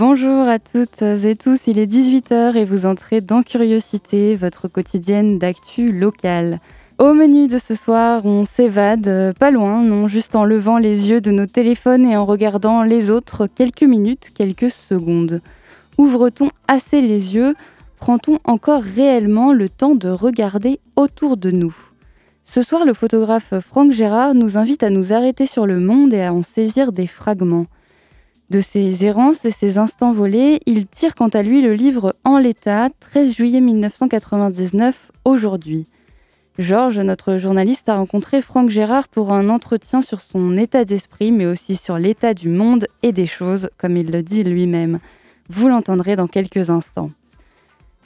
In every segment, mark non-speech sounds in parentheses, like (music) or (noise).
Bonjour à toutes et tous, il est 18h et vous entrez dans Curiosité, votre quotidienne d'actu locale. Au menu de ce soir, on s'évade, euh, pas loin, non, juste en levant les yeux de nos téléphones et en regardant les autres quelques minutes, quelques secondes. Ouvre-t-on assez les yeux? Prend-on encore réellement le temps de regarder autour de nous? Ce soir, le photographe Franck Gérard nous invite à nous arrêter sur le monde et à en saisir des fragments. De ses errances et ses instants volés, il tire quant à lui le livre En l'état, 13 juillet 1999, aujourd'hui. Georges, notre journaliste, a rencontré Franck Gérard pour un entretien sur son état d'esprit, mais aussi sur l'état du monde et des choses, comme il le dit lui-même. Vous l'entendrez dans quelques instants.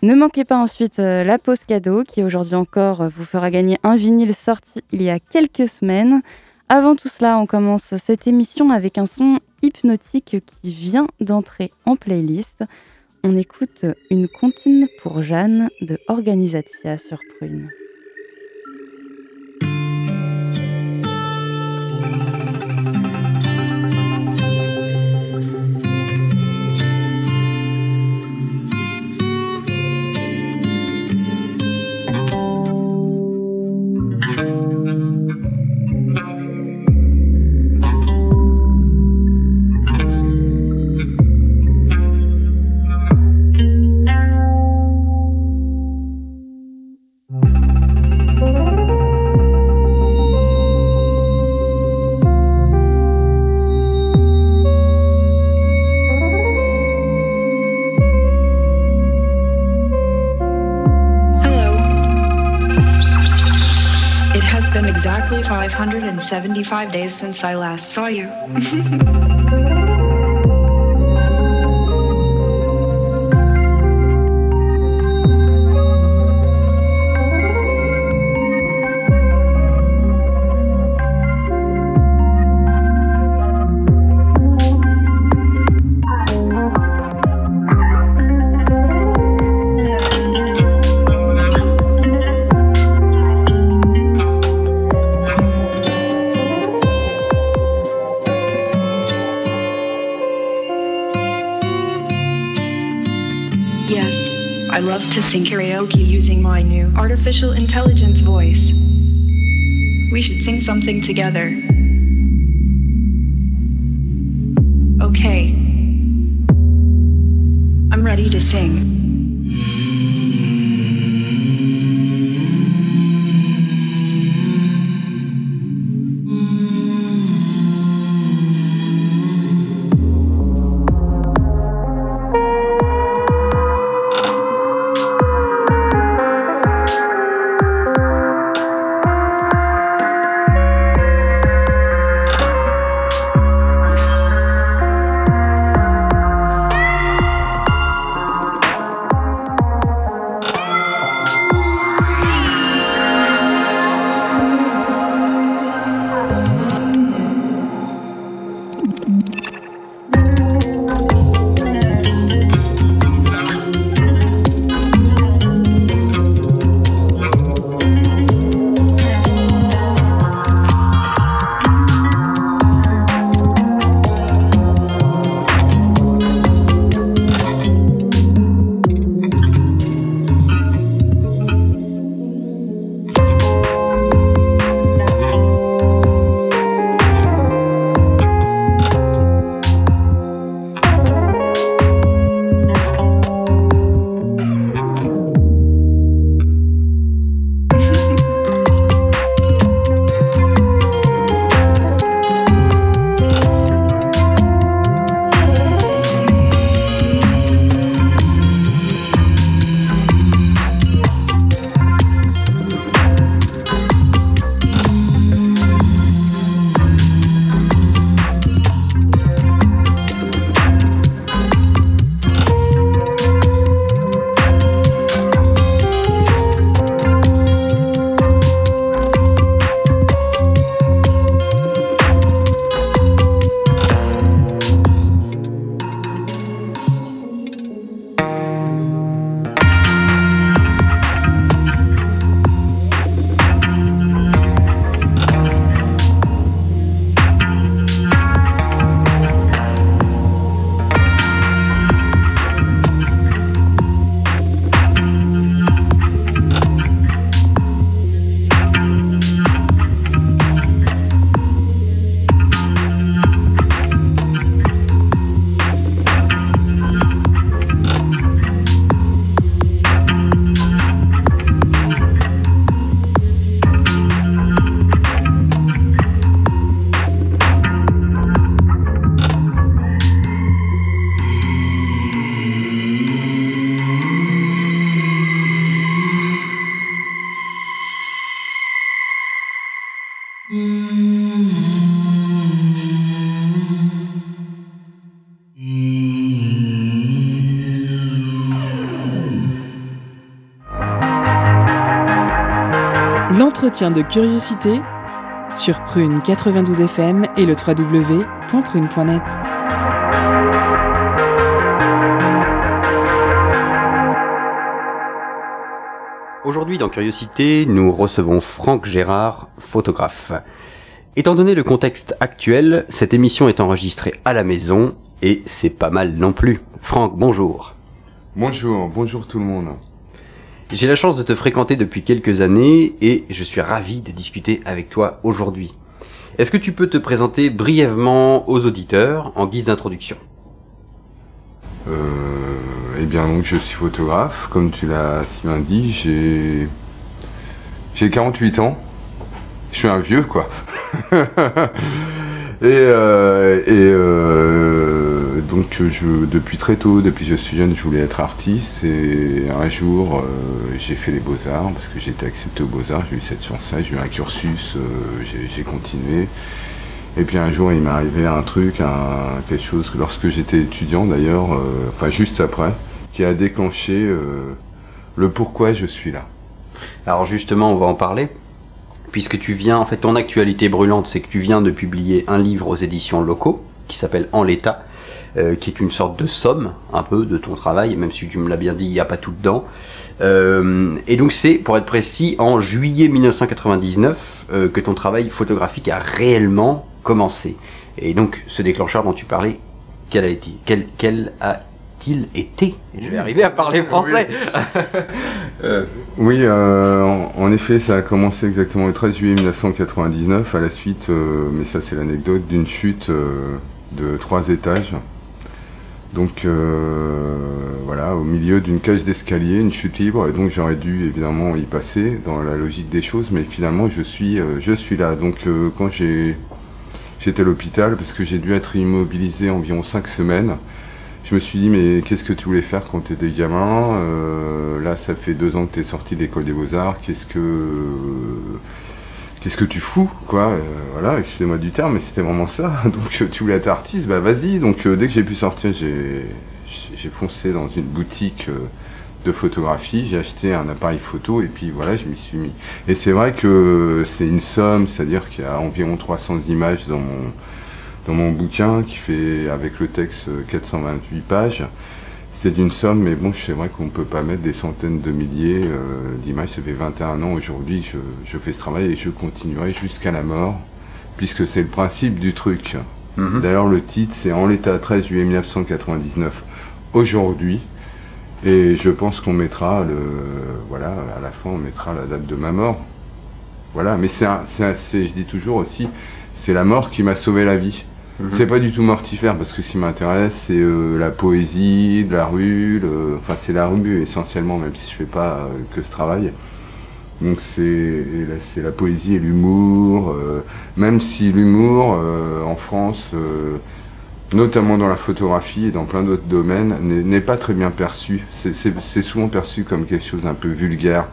Ne manquez pas ensuite euh, la pause cadeau qui aujourd'hui encore vous fera gagner un vinyle sorti il y a quelques semaines. Avant tout cela, on commence cette émission avec un son hypnotique qui vient d'entrer en playlist. On écoute une comptine pour Jeanne de Organisatia sur Prune. 575 days since I last saw you. Mm-hmm. (laughs) to sing karaoke using my new artificial intelligence voice. We should sing something together. Okay. I'm ready to sing. L'entretien de curiosité sur Prune 92 FM et le www.prune.net. Aujourd'hui dans Curiosité, nous recevons Franck Gérard, photographe. Étant donné le contexte actuel, cette émission est enregistrée à la maison et c'est pas mal non plus. Franck, bonjour. Bonjour, bonjour tout le monde. J'ai la chance de te fréquenter depuis quelques années et je suis ravi de discuter avec toi aujourd'hui. Est-ce que tu peux te présenter brièvement aux auditeurs en guise d'introduction? Euh, Eh bien donc je suis photographe, comme tu l'as si bien dit, j'ai j'ai 48 ans. Je suis un vieux quoi. (laughs) et euh, et euh, donc je depuis très tôt, depuis que je suis jeune, je voulais être artiste et un jour euh, j'ai fait les beaux-arts parce que j'ai été accepté aux beaux-arts, j'ai eu cette chance-là, j'ai eu un cursus, euh, j'ai continué. Et puis un jour, il m'est arrivé un truc, quelque chose, lorsque j'étais étudiant d'ailleurs, euh, enfin juste après, qui a déclenché euh, le pourquoi je suis là. Alors justement, on va en parler. Puisque tu viens, en fait, ton actualité brûlante, c'est que tu viens de publier un livre aux éditions locaux, qui s'appelle En l'état, euh, qui est une sorte de somme, un peu, de ton travail, même si tu me l'as bien dit, il n'y a pas tout dedans. Euh, et donc c'est, pour être précis, en juillet 1999 euh, que ton travail photographique a réellement commencé. Et donc ce déclencheur dont tu parlais, quel a été, quel, quel a-t-il été? Je vais arriver à parler français. (laughs) euh. Oui, euh, en, en, effet, ça a commencé exactement le 13 juillet 1999, à la suite, euh, mais ça c'est l'anecdote, d'une chute euh, de trois étages. Donc euh, voilà, au milieu d'une cage d'escalier, une chute libre, et donc j'aurais dû évidemment y passer dans la logique des choses, mais finalement je suis, euh, je suis là. Donc euh, quand j'ai j'étais à l'hôpital, parce que j'ai dû être immobilisé environ cinq semaines, je me suis dit mais qu'est-ce que tu voulais faire quand tu étais gamin Là ça fait deux ans que tu es sorti de l'école des beaux-arts, qu'est-ce que qu'est-ce que tu fous quoi euh, voilà excusez-moi du terme mais c'était vraiment ça. (laughs) Donc tu voulais être artiste bah vas-y. Donc euh, dès que j'ai pu sortir j'ai foncé dans une boutique euh, de photographie. J'ai acheté un appareil photo et puis voilà je m'y suis mis. Et c'est vrai que c'est une somme c'est à dire qu'il y a environ 300 images dans mon dans mon bouquin qui fait avec le texte 428 pages c'est d'une somme, mais bon, c'est vrai qu'on ne peut pas mettre des centaines de milliers euh, d'images. Ça fait 21 ans aujourd'hui que je, je, fais ce travail et je continuerai jusqu'à la mort, puisque c'est le principe du truc. Mm -hmm. D'ailleurs, le titre, c'est En l'état 13 juillet 1999, aujourd'hui. Et je pense qu'on mettra le, voilà, à la fin, on mettra la date de ma mort. Voilà, mais c'est, je dis toujours aussi, c'est la mort qui m'a sauvé la vie. Mmh. C'est pas du tout mortifère parce que ce qui m'intéresse c'est euh, la poésie, de la rue, le... enfin c'est la rue essentiellement même si je fais pas euh, que ce travail. Donc c'est c'est la poésie et l'humour, euh, même si l'humour en France, notamment dans la photographie et dans plein d'autres domaines, n'est pas très bien perçu. C'est souvent perçu comme quelque chose d'un peu vulgaire.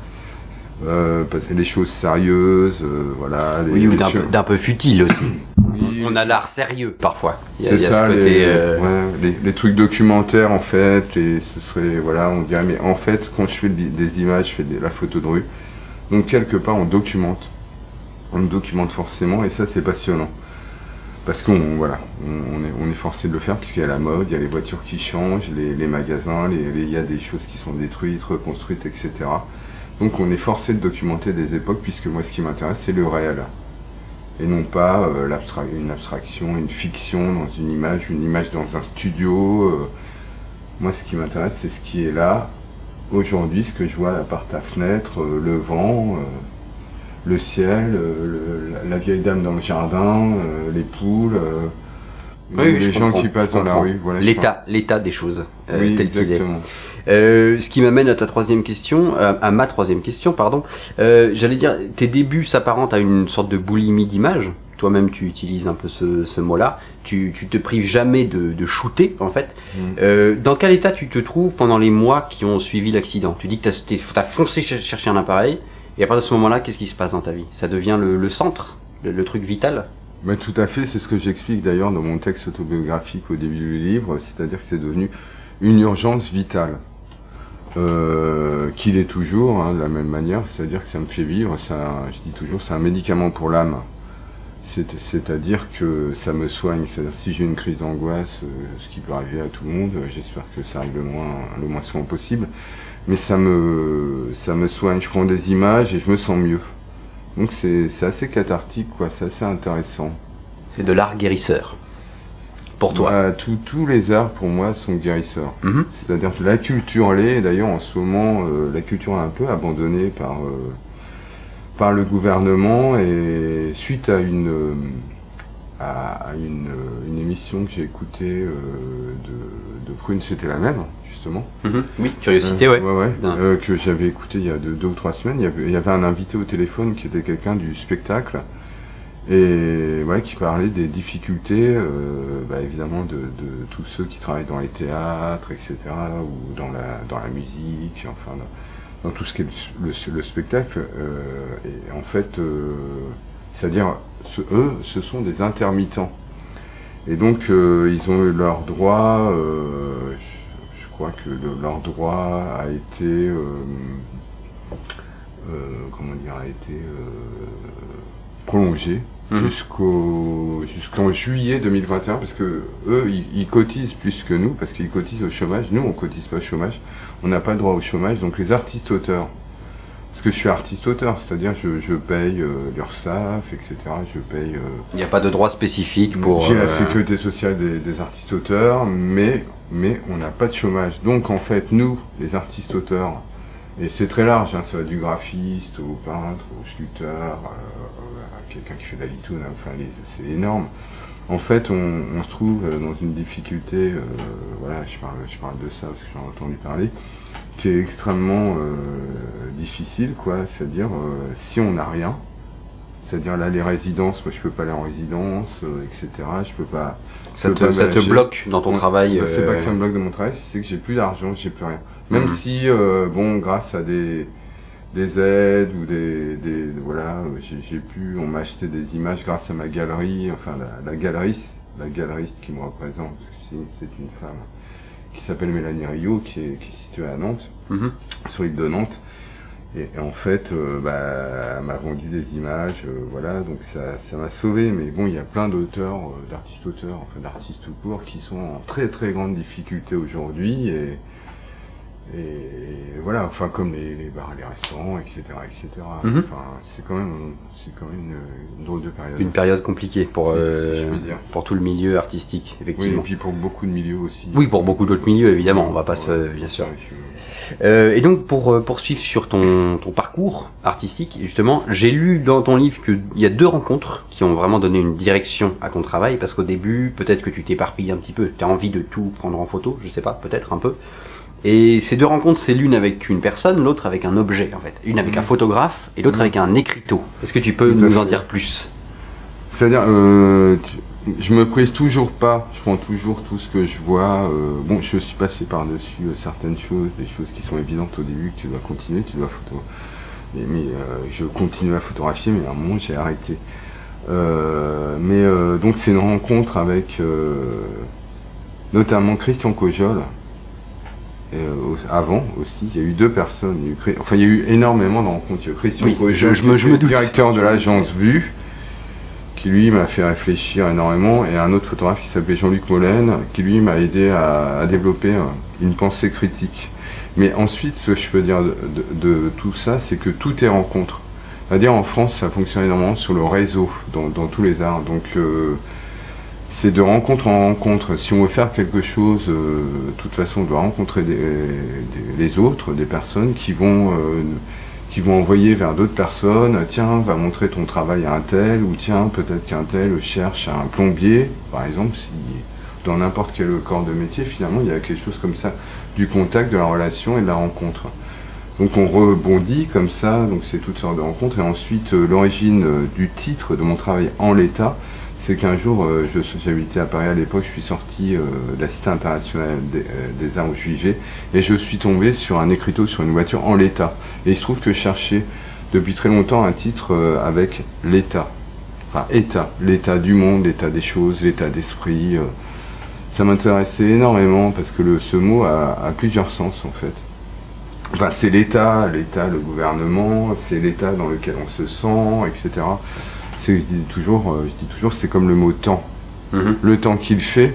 parce que les choses sérieuses, voilà. Les, oui, ou d'un peu, peu futile aussi on a l'art sérieux parfois. C'est ça, côté, les, euh... ouais, les, les, trucs documentaires en fait, et ce serait voilà, on dirait mais en fait quand je fais des images, je fais de la photo de rue, donc quelque part on documente, on documente forcément et ça c'est passionnant parce qu'on voilà, on, on, est, on est forcé de le faire puisqu'il y a la mode, il y a les voitures qui changent, les, les magasins, il y a des choses qui sont détruites, reconstruites, etc. Donc on est forcé de documenter des époques puisque moi ce qui m'intéresse c'est le réel et non pas euh, une abstraction, une fiction dans une image, une image dans un studio. Euh. Moi, ce qui m'intéresse, c'est ce qui est là, aujourd'hui, ce que je vois à part ta fenêtre, euh, le vent, le ciel, le, la, la, vieille dame dans le jardin, les poules. oui, les gens qui passent dans la rue. Voilà, l'état, l'état des choses, oui, tel qu'il est. Euh, ce qui m'amène à ta troisième question, à, à ma troisième question, pardon. Euh, J'allais dire, tes débuts s'apparentent à une sorte de boulimie d'image. Toi-même, tu utilises un peu ce, ce mot-là. Tu, tu te prives jamais de, de shooter, en fait. Mm. Euh, dans quel état tu te trouves pendant les mois qui ont suivi l'accident? Tu dis que tu as, as, foncé chercher un appareil, et à partir de ce moment-là, qu'est-ce qui se passe dans ta vie? Ça devient le, le centre, le, le, truc vital? Ben, Tout à fait, c'est ce que j'explique d'ailleurs dans mon texte autobiographique au début du livre, c'est-à-dire que c'est devenu une urgence vitale. Euh, qu'il est toujours, hein, de la même manière, c'est-à-dire que ça me fait vivre, ça, je dis toujours, c'est un médicament pour l'âme. C'est- C'est-à-dire que ça me soigne. C'est-à-dire si j'ai une crise d'angoisse, euh, ce qui peut arriver à tout le monde, j'espère que ça arrive le moins, le moins souvent possible, mais ça me, ça me soigne. Je prends des images et je me sens mieux. Donc c'est assez cathartique, quoi. C'est assez intéressant. C'est de l'art guérisseur. Pour toi. Bah, tous- tous les arts pour moi sont guérisseurs. Mhm. C'est-à-dire que la culture l'est, d'ailleurs en ce moment, euh, la culture est un peu abandonnée par, euh, par le gouvernement et suite à une, euh, à, une, une émission que j'ai écoutée de, de Prune, c'était la même, justement. Mhm. Oui, curiosité, ouais. ouais, ouais, Bien. que j'avais écouté il y a deux, deux ou trois semaines. Il y, avait, il y avait un invité au téléphone qui était quelqu'un du spectacle et voilà qui parlait des difficultés, euh, bah, évidemment, de, tous ceux qui travaillent dans les théâtres, etc., ou dans la dans la musique, enfin dans, tout ce qui est le, le- le spectacle. euh, et en fait, euh, c'est-à-dire, ce- eux, ce sont des intermittents. Et donc, ils ont eu leur droit. je, crois que le- leur droit a été, comment dire, a été prolongé Mhm. jusqu'au jusqu'en juillet 2021 parce que eux, ils, ils cotisent plus que nous parce qu'ils cotisent au chômage. Nous, on cotise pas au chômage. On n'a pas le droit au chômage. Donc, les artistes auteurs. Parce que je suis artiste auteur, c'est-à-dire je, je paye euh, l'URSSAF, etc. Je paye euh, Il n'y a pas de droit spécifique pour. j'ai euh, la sécurité sociale des, des artistes auteurs, mais, mais on n'a pas de chômage. Donc en fait, nous, les artistes auteurs, et c'est très large, hein, ça va du graphiste au peintre, au sculpteur, euh, à quelqu'un qui fait de la litoune, hein, enfin c'est énorme. En fait, on, on se trouve euh, dans une difficulté, euh, voilà, je parle, je parle de ça parce que j'en ai entendu parler, qui est extrêmement euh, difficile, quoi. C'est-à-dire, euh, si on n'a rien, c'est-à-dire là, les résidences, moi je peux pas aller en résidence, euh, etc. Je peux pas. Ça peux te, pas ça te bloque dans ton travail. Bah, C'est euh, pas que ça me bloque de mon travail, c'est que j'ai plus d'argent, j'ai plus rien. Même Mhm. si, euh, bon, grâce à des des aides ou des, des voilà, euh, j'ai pu, on m'a acheté des images grâce à ma galerie, enfin la, la galeriste, la galeriste qui me représente, parce que c'est c'est une femme qui s'appelle Mélanie Rio, qui est, qui est située à Nantes mhm. sur l'île de Nantes. Et, en fait, euh, bah, elle m'a vendu des images, euh, voilà, donc ça, ça m'a sauvé. Mais bon, il y a plein d'auteurs, euh, d'artistes-auteurs, enfin d'artistes tout court, qui sont en très très grande difficulté aujourd'hui. Et, et voilà, enfin comme les, les bars, les restaurants, etc., etc. Mhm. Enfin, c'est quand même, c'est quand même une, une drôle de période. Une période compliquée pour, si euh, je puis dire. pour tout le milieu artistique, oui, et effectivement. puis pour beaucoup de milieux aussi. Oui, pour beaucoup d'autres milieux, évidemment, on va pas se, bien sûr. Euh, et donc pour euh, poursuivre sur ton, ton parcours artistique, justement, j'ai lu dans ton livre qu'il y a deux rencontres qui ont vraiment donné une direction à ton travail, parce qu'au début, peut-être que tu t'éparpilles un petit peu, tu as envie de tout prendre en photo, je sais pas, peut-être un peu. Et ces deux rencontres, c'est l'une avec une personne, l'autre avec un objet, en fait. Une avec un Mhm. photographe et l'autre Mhm. avec un écriteau. Est-ce que tu peux nous en dire plus? C'est-à-dire, euh, je me prise toujours pas. Je prends toujours tout ce que je vois. euh, bon, je suis passé par-dessus euh, certaines choses, des choses qui sont évidentes au début, que tu dois continuer, tu dois photo. Mais, mais, euh, je continue à photographier, mais à un moment j'ai arrêté. Mais donc c'est une rencontre avec notamment Christian Cojol. Euh, avant aussi, il y a eu deux personnes. Il eu enfin, il y a eu énormément de rencontres. Il y a eu Christian Oui, Cojol, je- je me- je me doute. directeur de l'agence Vue, qui lui m'a fait réfléchir énormément, et un autre photographe qui s'appelait Jean-Luc Molène, qui lui m'a aidé à, à développer une pensée critique. Mais ensuite, ce que je peux dire de, de- de tout ça, c'est que tout est rencontre. C'est-à-dire en France, ça fonctionne énormément sur le réseau, dans, dans tous les arts. Donc euh, c'est de rencontre en rencontre. Si on veut faire quelque chose, euh, de toute façon, on doit rencontrer les autres, des personnes qui vont, euh, envoyer vers d'autres personnes. Tiens, va montrer ton travail à un tel, ou tiens, peut-être qu'un tel cherche un plombier, par exemple, dans n'importe quel corps de métier, finalement, il y a quelque chose comme ça, du contact, de la relation et de la rencontre. Donc on rebondit comme ça, donc c'est toutes sortes de rencontres. Et ensuite, euh, l'origine du titre de mon travail en l'état, c'est qu'un jour, euh, j'habitais à Paris à l'époque, je suis sorti euh, de la Cité internationale des, euh, arts où je vivais, et je suis tombé sur un écriteau sur une voiture en l'état. Et il se trouve que je cherchais depuis très longtemps un titre avec l'état. Enfin, état, l'état du monde, l'état des choses, l'état d'esprit. Ça m'intéressait énormément parce que ce mot a plusieurs sens en fait. Enfin, c'est l'État, l'État, le gouvernement, c'est l'État dans lequel on se sent, etc. C'est, je dis toujours, euh, je dis toujours, c'est comme le mot temps. Mhm. Le temps qu'il fait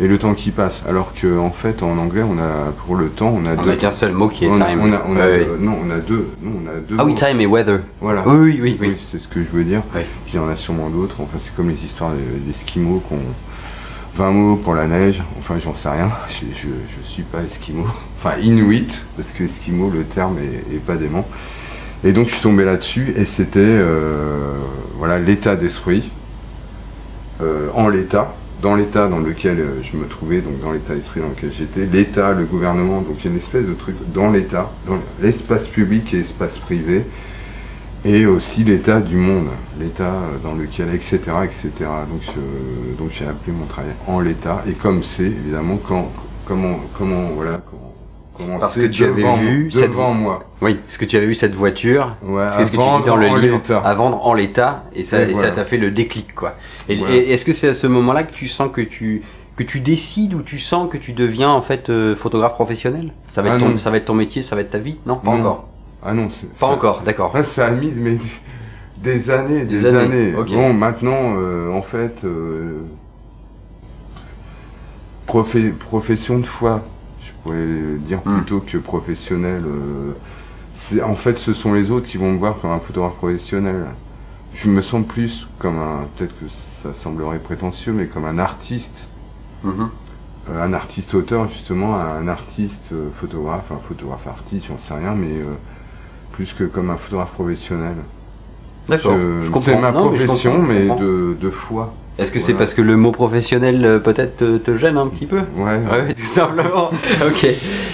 et le temps qui passe. Alors que en fait, en anglais, on a pour le temps, on a On deux. n'a qu'un seul mot qui est on a, time. on a- on a- non, on a deux. Non, on a deux. Ah oui, mots. time et weather. Voilà. Oui, oui, oui. Oui, oui. c'est ce que je veux dire. Il y en a sûrement d'autres. Enfin, c'est comme les histoires des- d'Esquimaux qu'on 20 mots pour la neige. Enfin, j'en sais rien. Je, je, je suis pas Esquimau. (laughs) Enfin, Inuit, parce que Esquimau, le terme est, est pas dément. Et donc, je suis tombé là-dessus et c'était euh, voilà l'état d'esprit euh, en l'état, dans l'état dans lequel euh, je me trouvais, donc dans l'état d'esprit dans lequel j'étais, l'état, le gouvernement, donc il y a une espèce de truc dans l'état, dans l'espace public et l'espace privé, et aussi l'état du monde, l'état dans lequel, etc., etc. Donc, donc j'ai appelé mon travail en l'état, et comme c'est évidemment quand, comment, comment, voilà, comment, Parce que tu avais vu cette- devant moi. Oui, parce que tu avais vu cette voiture, Ouais, c'est ce que tu dis dans le livre, à vendre en l'état, et ça, Et et ça t'a fait le déclic, quoi. Et, Voilà. et est-ce que c'est à ce moment-là que tu sens que tu que tu décides ou tu sens que tu deviens en fait euh, photographe professionnel? Ça va être Ah ton, non. ça va être ton métier, ça va être ta vie? Non, pas Non. encore. Ah non, c'est Pas ça- encore, d'accord. Là, ça a mis mais, des années, des, Des années. Bon, maintenant, euh, en fait, euh, profé- profession de foi, pourrais dire Hmm. plutôt que professionnel. euh, c'est en fait, ce sont les autres qui vont me voir comme un photographe professionnel. Je me sens plus comme un, peut-être que ça semblerait prétentieux, mais comme un artiste Mhm. euh, un artiste auteur justement, un artiste euh, photographe, un photographe artiste, j'en sais rien, mais plus que comme un photographe professionnel. D'accord. C'est ma Non, profession, mais, de, de foi. Est-ce que c'est parce que le mot professionnel euh, peut-être te, te gêne un petit peu Ouais. Ouais, tout simplement. (laughs) ok,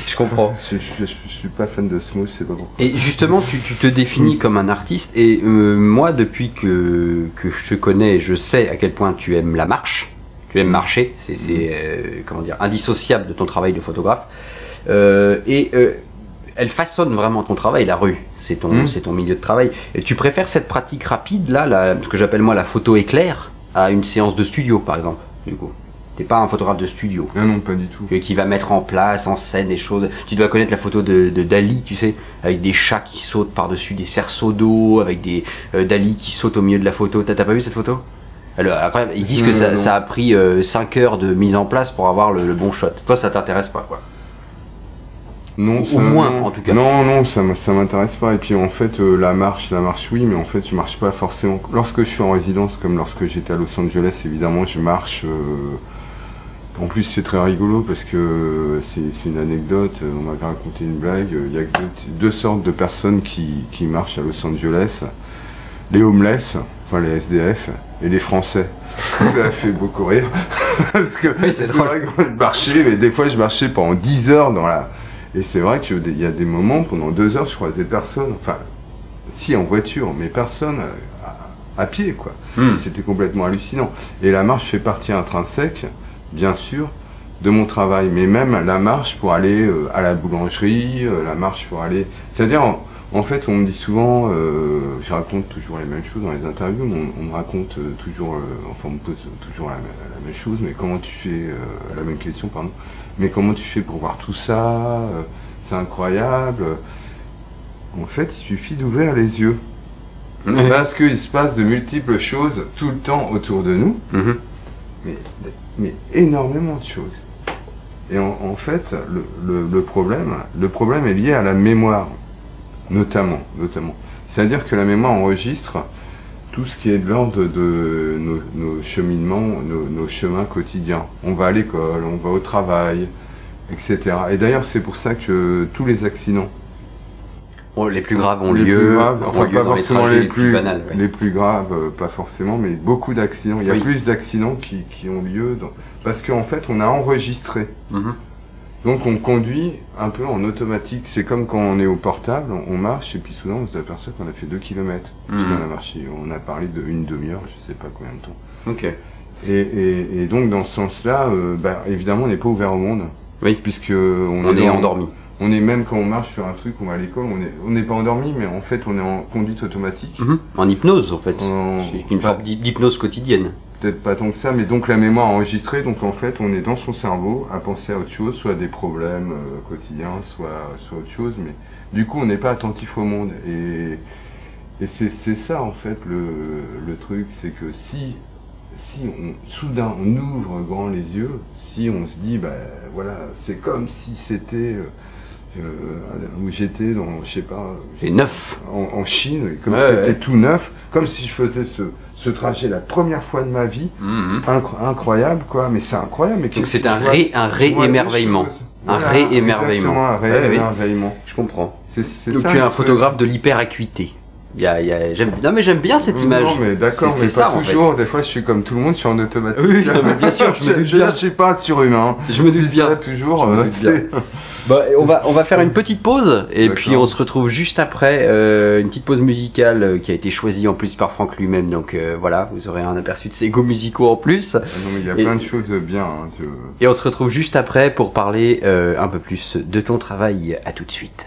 je comprends. Je, je, je- je suis pas fan de ce mot, je sais pas pourquoi. Et justement, tu, tu te définis comme un artiste, et euh, moi, depuis que, que je te connais, je sais à quel point tu aimes la marche, tu aimes marcher, c'est, c'est euh, comment dire, indissociable de ton travail de photographe. Euh, et euh, elle façonne vraiment ton travail, la rue, c'est ton, Mm. c'est ton milieu de travail. Et tu préfères cette pratique rapide, là, la, ce que j'appelle moi la photo éclair, à une séance de studio, par exemple, du coup. T'es pas un photographe de studio Ah non, pas du tout. euh, qui va mettre en place, en scène des choses. Tu dois connaître la photo de, de Dali, tu sais, avec des chats qui sautent par-dessus des cerceaux d'eau, avec des euh, Dali qui sautent au milieu de la photo. T'as pas vu cette photo? Alors, après, ils disent que Non, ça, non. ça a pris 5 heures de mise en place pour avoir le, le bon shot. Toi, ça t'intéresse pas, quoi. Non, Au ça- moins, non. en tout cas. Non, non, ça, ça m'intéresse pas. Et puis en fait, euh, la marche, la marche, oui, mais en fait, je marche pas forcément. Lorsque je suis en résidence, comme lorsque j'étais à Los Angeles, évidemment, je marche. euh, En plus, c'est très rigolo parce que euh, c'est une anecdote. On m'a raconté une blague. Il y a que deux, deux sortes de personnes qui, qui marchent à Los Angeles les homeless, enfin les SDF, et les Français. (laughs) Ça a fait beaucoup rire. (laughs) Parce que Oui, c'est vrai qu'on marchait, mais des fois je marchais pendant 10 heures dans la. Et c'est vrai qu'il y a des moments, pendant 2 heures, je croisais personne. Enfin, si en voiture, mais personne euh, à, à pied, quoi. Hmm. C'était complètement hallucinant. Et la marche fait partie intrinsèque, bien sûr, de mon travail. Mais même la marche pour aller euh, à la boulangerie, euh, la marche pour aller. C'est-à-dire, en, en fait, on me dit souvent, euh, je raconte toujours les mêmes choses dans les interviews, mais on, on me raconte euh, toujours, euh, enfin, on me pose toujours la, la même chose, mais comment tu fais, la même question, pardon, mais comment tu fais pour voir tout ça C'est incroyable. En fait, il suffit d'ouvrir les yeux. Parce qu'il se passe de multiples choses tout le temps autour de nous, Mhm. mais, mais énormément de choses. Et en, en fait, le, le- le problème, le problème est lié à la mémoire, notamment, notamment. C'est-à-dire que la mémoire enregistre tout ce qui est de l'ordre de nos, nos cheminements, nos, nos chemins quotidiens. On va à l'école, on va au travail, etc. Et d'ailleurs, c'est pour ça que tous les accidents Bon, les plus graves ont les lieu, plus graves, ont enfin lieu pas dans les forcément trajets les, plus, banals. ouais. les plus graves, euh, pas forcément, mais beaucoup d'accidents. Il y a Oui. plus d'accidents qui, qui ont lieu dans- parce qu'en fait on a enregistré. Mhm. Donc on conduit un peu en automatique. C'est comme quand on est au portable, on marche et puis soudain on s'aperçoit qu'on a fait 2 km. Qu'on a marché, on a parlé de une demi-heure, je sais pas combien de temps. Ok. Et, et, et donc dans ce sens-là, euh, bah, évidemment on n'est pas ouvert au monde. Oui. Puisque on, On est dans- endormi. On est même quand on marche sur un truc, on va à l'école, on est, on n'est pas endormi, mais en fait on est en conduite automatique. Mhm. En hypnose, en fait. En- C'est une forme d'hy- d'hypnose quotidienne. Peut-être pas tant que ça, mais donc la mémoire enregistrée, donc en fait on est dans son cerveau à penser à autre chose, soit des problèmes euh, quotidiens, soit, soit autre chose, mais du coup on n'est pas attentif au monde. Et, et c'est ça en fait le, le truc, c'est que si, si on, soudain on ouvre grand les yeux, si on se dit, bah voilà, c'est comme si c'était... Euh, où j'étais dans, je sais pas, j'ai neuf en, Chine, comme c'était tout neuf, comme si je faisais ce, ce trajet la première fois de ma vie, mhm. incroyable quoi, mais c'est incroyable. Mais Donc c'est un ré, un ré-émerveillement. Un ré-émerveillement. un ré-émerveillement. je comprends. C'est, Donc tu es un photographe de l'hyperacuité. Y a, y a, j'aime, non mais j'aime bien cette image. Non mais d'accord, mais pas toujours. Des fois, je suis comme tout le monde, je suis en automatique. Oui, non, mais bien sûr, (laughs) je, me je, je, suis pas surhumain. Je me doute bien. toujours. Je me euh, bien. (laughs) bon, on va on va faire une petite pause et puis on se retrouve juste après euh, une petite pause musicale euh, qui a été choisie en plus par Franck lui-même. Donc euh, voilà, vous aurez un aperçu de ses goûts musicaux en plus. Ah non mais il y a plein de choses bien. Hein, et on se retrouve juste après pour parler euh, un peu plus de ton travail. À tout de suite.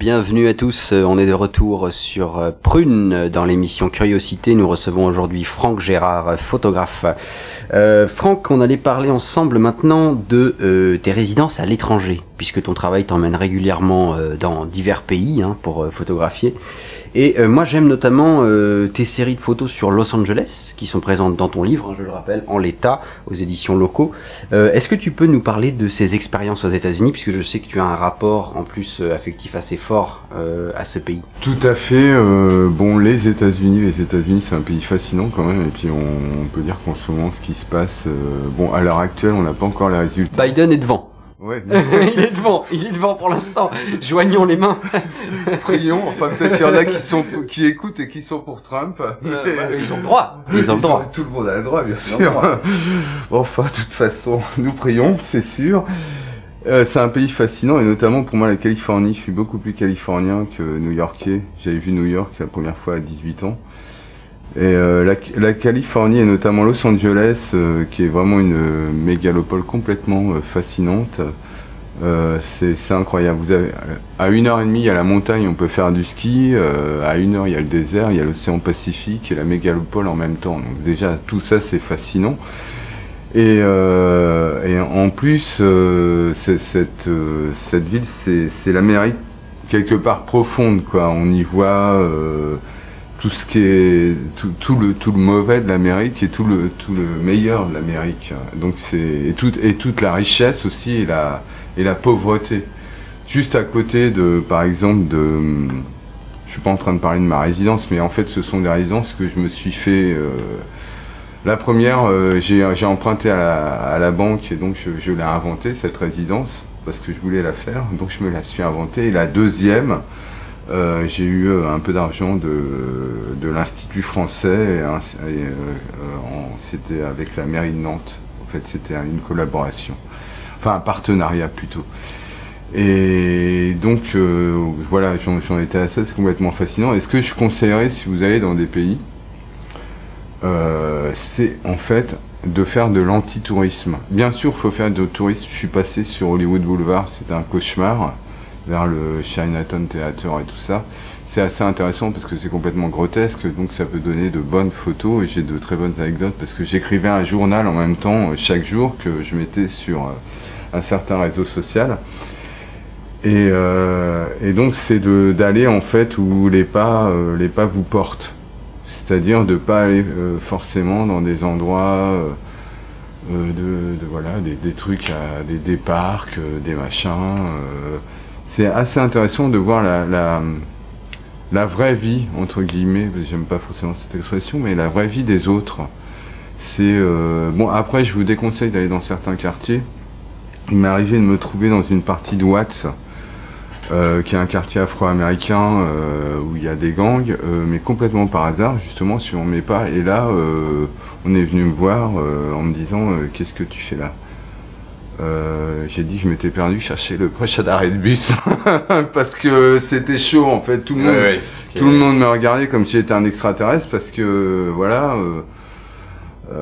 bienvenue à tous. On est de retour sur euh, Prune dans l'émission Curiosité. Nous recevons aujourd'hui Franck Gérard, photographe. Euh, Franck, on allait parler ensemble maintenant de euh, tes résidences à l'étranger, puisque ton travail t'emmène régulièrement dans divers pays hein, pour photographier. Et moi j'aime notamment tes séries de photos sur Los Angeles qui sont présentes dans ton livre, hein, je le rappelle, en l'état, aux éditions locaux. Est-ce que tu peux nous parler de ces expériences aux États-Unis, puisque je sais que tu as un rapport en plus affectif assez fort euh, à ce pays Tout à fait. bon, les États-Unis, les États-Unis, c'est un pays fascinant quand même. Et puis on, on peut dire qu'en ce moment, ce qui se passe, bon, à l'heure actuelle, on n'a pas encore les résultats. Biden est devant. Ouais. (laughs) il est devant, il est devant pour l'instant. Joignons les mains. (laughs) Prions. Enfin, peut-être qu'il y en a qui sont, qui écoutent et qui sont pour Trump. Euh, ils ont le droit. Ils ont le droit. Tout le monde a le droit, bien sûr. (laughs) enfin, de toute façon, nous prions, c'est sûr. Euh, c'est un pays fascinant et notamment pour moi la Californie. Je suis beaucoup plus californien que new-yorkais. J'avais vu New York la première fois à 18 ans. Et euh, la, la, Californie et notamment Los Angeles, euh, qui est vraiment une euh, mégalopole complètement euh, fascinante, c'est incroyable. Vous avez à une heure et demie, il y a la montagne, on peut faire du ski. à une heure, il y a le désert, il y a l'océan Pacifique et la mégalopole en même temps. Donc déjà, tout ça, c'est fascinant. Et, et, en plus, cette, cette ville, c'est l'Amérique quelque part profonde, quoi. On y voit tout ce qui est tout, tout, le tout le mauvais de l'Amérique et tout le tout le meilleur de l'Amérique. Donc c'est et toute et toute la richesse aussi et la et la pauvreté. juste à côté de, par exemple, de, je suis pas en train de parler de ma résidence, mais en fait, ce sont des résidences que je me suis fait. Euh, la première, euh, j'ai emprunté à la, banque et donc je, l'ai inventée cette résidence parce que je voulais la faire, donc je me la suis inventée. Et la deuxième, euh, j'ai eu un peu d'argent de, l'Institut français, c'était avec la mairie de Nantes. En fait, c'était une collaboration, enfin un partenariat plutôt. Et donc, euh, voilà, j'en étais à ça, c'est complètement fascinant. Et ce que je conseillerais si vous allez dans des pays, euh, c'est en fait de faire de l'antitourisme. Bien sûr, faut faire de tourisme. Je suis passé sur Hollywood Boulevard, c'était un cauchemar, vers le Chinatown Theater et tout ça. C'est assez intéressant parce que c'est complètement grotesque, donc ça peut donner de bonnes photos et j'ai de très bonnes anecdotes parce que j'écrivais un journal en même temps chaque jour que je mettais sur euh, un certain réseau social. Et, euh, et donc c'est d'aller en fait où les pas, euh, les pas vous portent. C'est-à-dire de pas aller euh, forcément dans des endroits euh, euh, de, voilà des, des trucs à, des, parcs, des machins. c'est assez intéressant de voir la, la, la vraie vie entre guillemets. J'aime pas forcément cette expression, mais la vraie vie des autres. C'est bon après je vous déconseille d'aller dans certains quartiers. Il m'est arrivé de me trouver dans une partie de Watts euh, qui est un quartier afro-américain euh, où il y a des gangs, euh, mais complètement par hasard, justement, sur mes pas. Et là, on est venu me voir en me disant Qu'est-ce que tu fais là? J'ai dit que je m'étais perdu chercher le prochain arrêt de bus (laughs) parce que c'était chaud en fait. Tout le monde, tout le monde me regardait comme si j'étais un extraterrestre parce que voilà.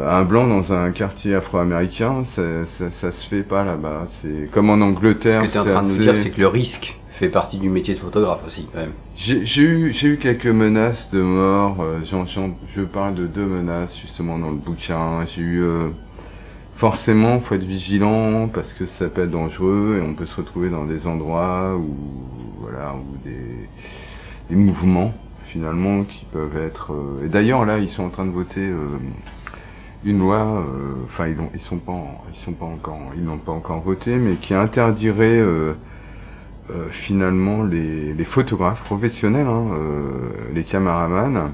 un blanc dans un quartier afro-américain, ça, ça, ça, se fait pas là-bas. C'est comme en Angleterre. Ce que tu es en train de nous dire, c'est que le risque fait partie du métier de photographe aussi, quand même. J'ai eu, quelques menaces de mort. Euh, je parle de deux menaces justement dans le bouquin. J'ai eu euh, forcément, faut être vigilant parce que ça peut être dangereux et on peut se retrouver dans des endroits où voilà, où des, mouvements finalement qui peuvent être. Euh, et d'ailleurs là, ils sont en train de voter. Euh, une loi, enfin ils, sont pas, encore, ils n'ont pas encore voté, mais qui interdirait finalement les, photographes professionnels, hein, euh, les caméramans,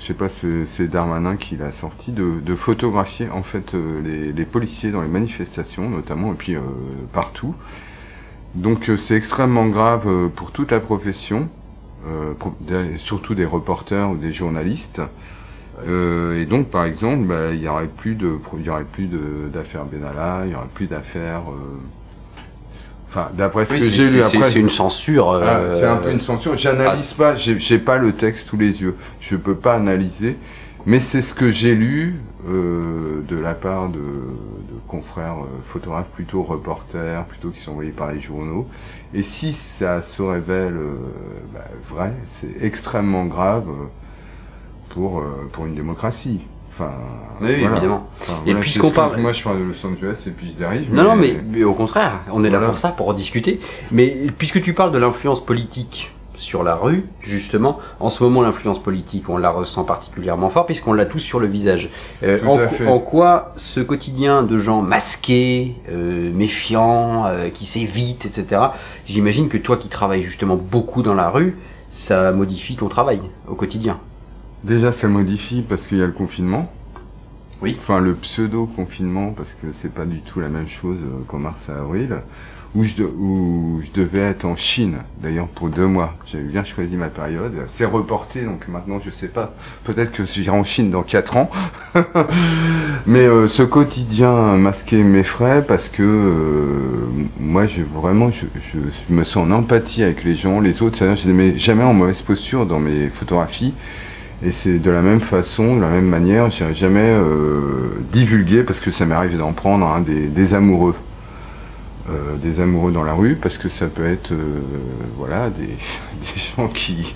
je sais pas, c'est Darmanin qui l'a sorti, de, photographier en fait euh, les, policiers dans les manifestations notamment et puis partout. Donc c'est extrêmement grave pour toute la profession, surtout des reporters ou des journalistes. Euh, et donc, par exemple, bah, il y aurait plus d'affaires Benalla, il y aurait plus d'affaires Enfin, d'après ce que j'ai lu après. C'est une censure. Euh, c'est un peu une censure. J'analyse pas, j'ai pas le texte sous les yeux. Je peux pas analyser. Mais c'est ce que j'ai lu euh, de la part de, de confrères euh, photographes, plutôt reporters, plutôt qui sont envoyés par les journaux. Et si ça se révèle euh, bah, vrai, c'est extrêmement grave pour, pour une démocratie. Enfin, oui, évidemment. et puisqu'on parle, moi je parle de Los Angeles et puis je dérive. Non, non, mais, au contraire, on est là pour ça, pour en discuter. Mais puisque tu parles de l'influence politique sur la rue, justement, en ce moment l'influence politique, on la ressent particulièrement fort puisqu'on l'a tous sur le visage. Euh, en, quoi ce quotidien de gens masqués, euh, méfiants, euh, qui s'évitent, etc. J'imagine que toi qui travailles justement beaucoup dans la rue, ça modifie ton travail au quotidien. Déjà, ça modifie parce qu'il y a le confinement. Oui. Enfin, le pseudo-confinement, parce que c'est pas du tout la même chose euh, qu'en mars à avril, où je, où je devais être en Chine, d'ailleurs pour deux mois. J'avais bien choisi ma période. C'est reporté, donc maintenant je sais pas. Peut-être que j'irai en Chine dans quatre ans. (laughs) Mais euh, ce quotidien masqué m'effraie parce que euh, moi, je, vraiment, je, je, me sens en empathie avec les gens, les autres. C'est-à-dire, je ne mets jamais en mauvaise posture dans mes photographies. Et c'est de la même façon, de la même manière, j'irai jamais euh, divulguer, parce que ça m'arrive d'en prendre hein, des, amoureux. Euh, des amoureux dans la rue, parce que ça peut être euh, voilà, des, (laughs) gens qui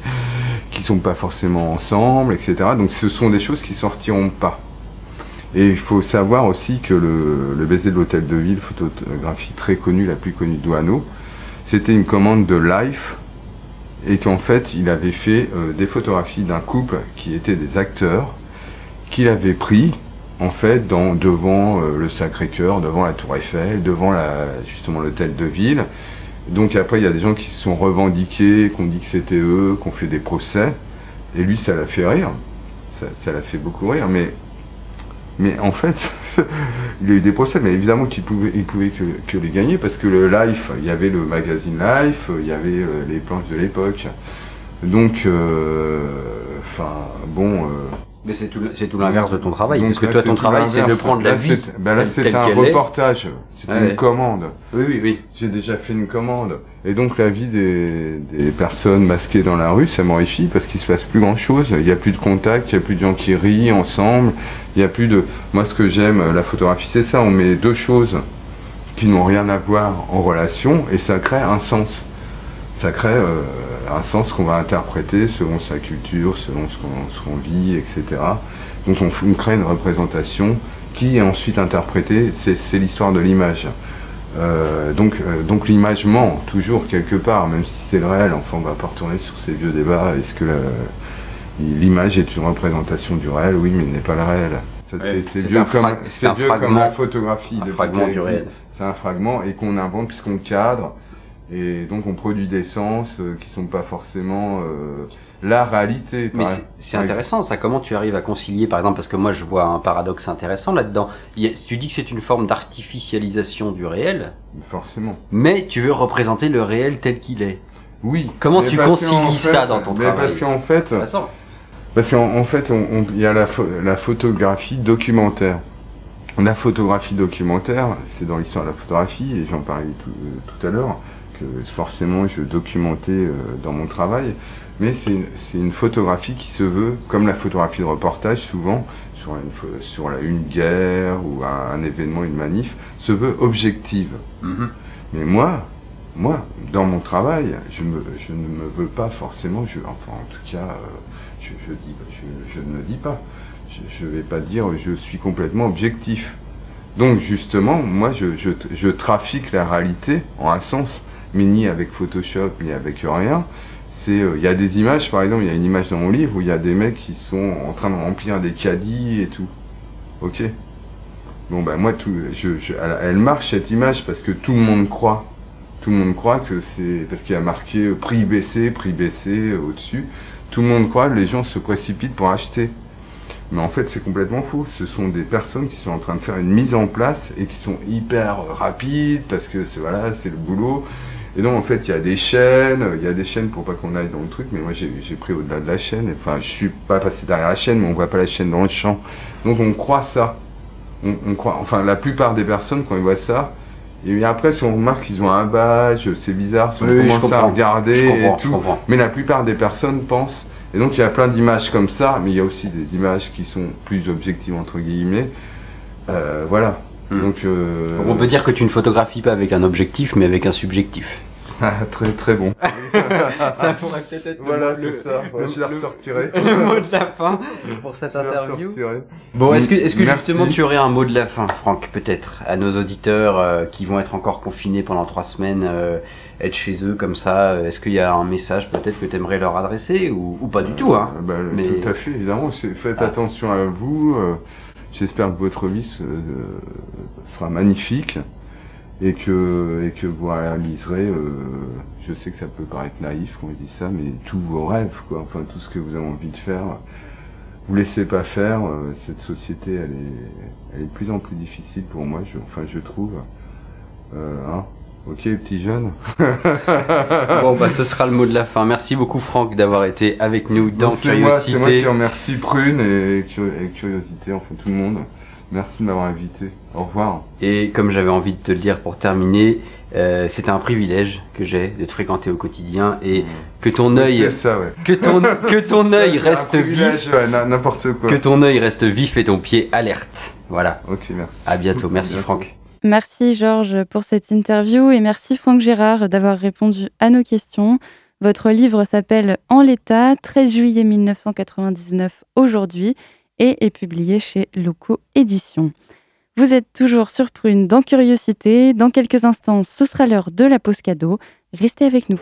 qui sont pas forcément ensemble, etc. Donc ce sont des choses qui sortiront pas. Et il faut savoir aussi que le, le baiser de l'hôtel de ville, photographie très connue, la plus connue de Douaneau, c'était une commande de Life, et qu'en fait il avait fait euh, des photographies d'un couple qui étaient des acteurs qu'il avait pris en fait devant euh, le Sacré-Cœur, devant la Tour Eiffel, devant justement l'hôtel de ville, Donc après, il y a des gens qui se sont revendiqués, qui ont dit que c'était eux, qui ont fait des procès. Et lui, ça l'a fait rire. Ça l'a fait beaucoup rire. Mais, mais en fait, (laughs) il a eu des procès, mais évidemment qu'il pouvait, il pouvait que, que les gagner parce que le Life, il y avait le magazine Life, il y avait euh, les planches de l'époque. Donc, euh, enfin, bon. Mais c'est tout, c'est tout l'inverse de ton travail, donc parce que là, toi, ton travail, c'est de prendre la Là, vie. c'est- ben là, telle- c'est un reportage. C'est Ouais. une commande. Oui, oui, oui. J'ai déjà fait une commande. Et donc la vie des, des personnes masquées dans la rue, ça m'horrifie parce qu'il se passe plus grand chose. Il n'y a plus de contact, il n'y a plus de gens qui rient ensemble. Il n'y a plus de... Moi ce que j'aime, la photographie, c'est ça. On met deux choses qui n'ont rien à voir en relation et ça crée un sens. Ça crée euh, un sens qu'on va interpréter selon sa culture, selon ce qu'on vit, etc. Donc on, crée une représentation qui est ensuite interprétée. C'est c'est l'histoire de l'image. Euh, donc, euh, donc l'image ment toujours quelque part, même si c'est le réel. Enfin, on va pas retourner sur ces vieux débats. Est-ce que la- l'image est une représentation du réel? Oui, mais n'est pas le réel. Ouais, c'est- c'est c'est vieux, comme, c'est c'est vieux comme la photographie. un de fragment du Piquet, réel. C'est un fragment et qu'on invente puisqu'on cadre. Et donc on produit des sens euh, qui sont pas forcément euh, la réalité. Mais c'est- intéressant, ça. Comment tu arrives à concilier, par exemple, parce que moi, je vois un paradoxe intéressant là-dedans. Si tu dis que c'est une forme d'artificialisation du réel, Forcément. mais tu veux représenter le réel tel qu'il est. Oui. Comment tu concilies ça dans ton mais travail Parce qu'en fait. Parce qu'en en fait, il y a la, pho- la photographie documentaire. La photographie documentaire, c'est dans l'histoire de la photographie, et j'en parlais tout, euh, tout à l'heure, forcément je documentais euh, dans mon travail, mais c'est une, photographie qui se veut, comme la photographie de reportage souvent, sur, une, sur la, une guerre ou un, un événement, une manif, se veut objective. Mhm. Mais moi, moi, dans mon travail, je, me, je ne me veux pas forcément, je, enfin en tout cas, euh, je, je, dis, je, je ne le dis pas. Je ne vais pas dire je suis complètement objectif. Donc justement, moi, je, je, je trafique la réalité en un sens, mais ni avec Photoshop, ni avec rien. C'est, euh, il y a des images, par exemple, il y a une image dans mon livre où il y a des mecs qui sont en train de remplir des caddies et tout. Ok? Bon ben moi, tout, elle, marche cette image parce que tout le monde croit tout le monde croit que c'est parce qu'il y a marqué prix baissé, prix baissé euh, au-dessus. Tout le monde croit les gens se précipitent pour acheter. Mais en fait, c'est complètement faux. Ce sont des personnes qui sont en train de faire une mise en place et qui sont hyper rapides parce que voilà, c'est le boulot. Et donc en fait, il y a des chaînes, il y a des chaînes pour pas qu'on aille dans le truc, mais moi j'ai pris au-delà de la chaîne. Enfin, je suis pas passé derrière la chaîne, mais on voit pas la chaîne dans le champ. Donc on croit ça. On, on croit, enfin la plupart des personnes quand ils voient ça, et après, si on remarque qu'ils ont un badge, c'est bizarre, si on Oui, commence à regarder et tout. Mais la plupart des personnes pensent. Et donc, il y a plein d'images comme ça, mais il y a aussi des images qui sont plus objectives, entre guillemets. Euh, voilà. Hmm. Donc, euh, Donc, on peut dire que tu ne photographies pas avec un objectif, mais avec un subjectif. (laughs) très très bon. (laughs) ça (laughs) pourrait peut-être être voilà, c'est ça. le- je la ressortirai. le mot de la fin pour cette Je interview. Bon, est-ce que, est-ce que Merci. justement tu aurais un mot de la fin, Franck, peut-être, à nos auditeurs euh, qui vont être encore confinés pendant trois semaines, euh, être chez eux comme ça euh, Est-ce qu'il y a un message peut-être que tu aimerais leur adresser ou, ou pas du tout hein Euh, bah, Mais- Tout à fait, évidemment. C'est- Faites Ah. attention à vous. euh, J'espère que votre vie euh, sera magnifique et que, et que vous réaliserez, euh, je sais que ça peut paraître naïf quand je dis ça, mais tous vos rêves, quoi. Enfin, tout ce que vous avez envie de faire. Vous laissez pas faire. euh, Cette société, elle est, elle est de plus en plus difficile pour moi, je, enfin, je trouve. Hein. Ok, petit jeune. (laughs) Bon, bah ce sera le mot de la fin. Merci beaucoup, Franck, d'avoir été avec nous dans C'est moi, c'est moi Curiosité. qui remercie Prune et, et Curiosité, enfin tout le monde. Merci de m'avoir invité. Au revoir. Et comme j'avais envie de te le dire pour terminer, euh, c'était un privilège que j'ai de te fréquenter au quotidien et que ton œil, C'est ça, ouais. que ton, (laughs) que ton œil C'est reste vif, ouais, N'importe quoi. que ton œil reste vif et ton pied alerte. Voilà. Ok, merci. À bientôt. Merci, bientôt. Franck. Merci Georges pour cette interview et merci Franck Gérard d'avoir répondu à nos questions. Votre livre s'appelle En l'état, 13 juillet 1999 aujourd'hui et est publié chez Loco Éditions. Vous êtes toujours sur Prune dans Curiosité. Dans quelques instants, ce sera l'heure de la pause cadeau. Restez avec nous.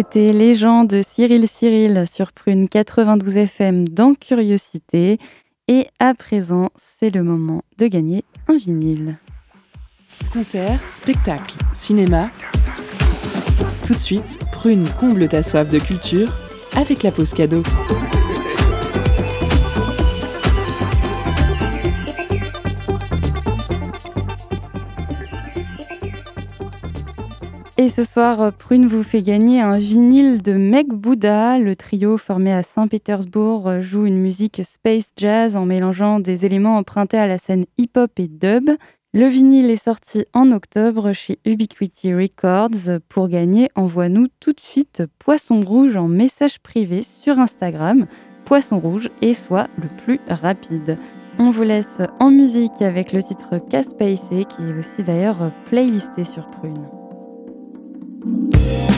C'était Les gens de Cyril Cyril sur Prune 92 FM dans Curiosité. Et à présent, c'est le moment de gagner un vinyle. Concert, spectacle, cinéma. Tout de suite, Prune comble ta soif de culture avec la pause cadeau. Et ce soir, Prune vous fait gagner un vinyle de Meg Bouddha. Le trio formé à Saint-Pétersbourg joue une musique space jazz en mélangeant des éléments empruntés à la scène hip-hop et dub. Le vinyle est sorti en octobre chez Ubiquity Records. Pour gagner, envoie-nous tout de suite Poisson Rouge en message privé sur Instagram. Poisson Rouge et soit le plus rapide. On vous laisse en musique avec le titre Caspace qui est aussi d'ailleurs playlisté sur Prune. Música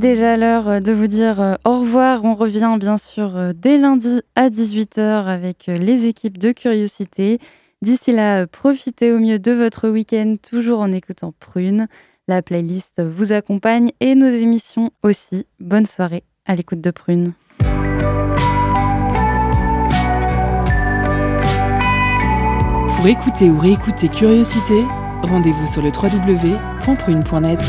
déjà l'heure de vous dire au revoir. On revient bien sûr dès lundi à 18h avec les équipes de Curiosité. D'ici là, profitez au mieux de votre week-end, toujours en écoutant Prune. La playlist vous accompagne et nos émissions aussi. Bonne soirée à l'écoute de Prune. Pour écouter ou réécouter Curiosité, rendez-vous sur le www.prune.net.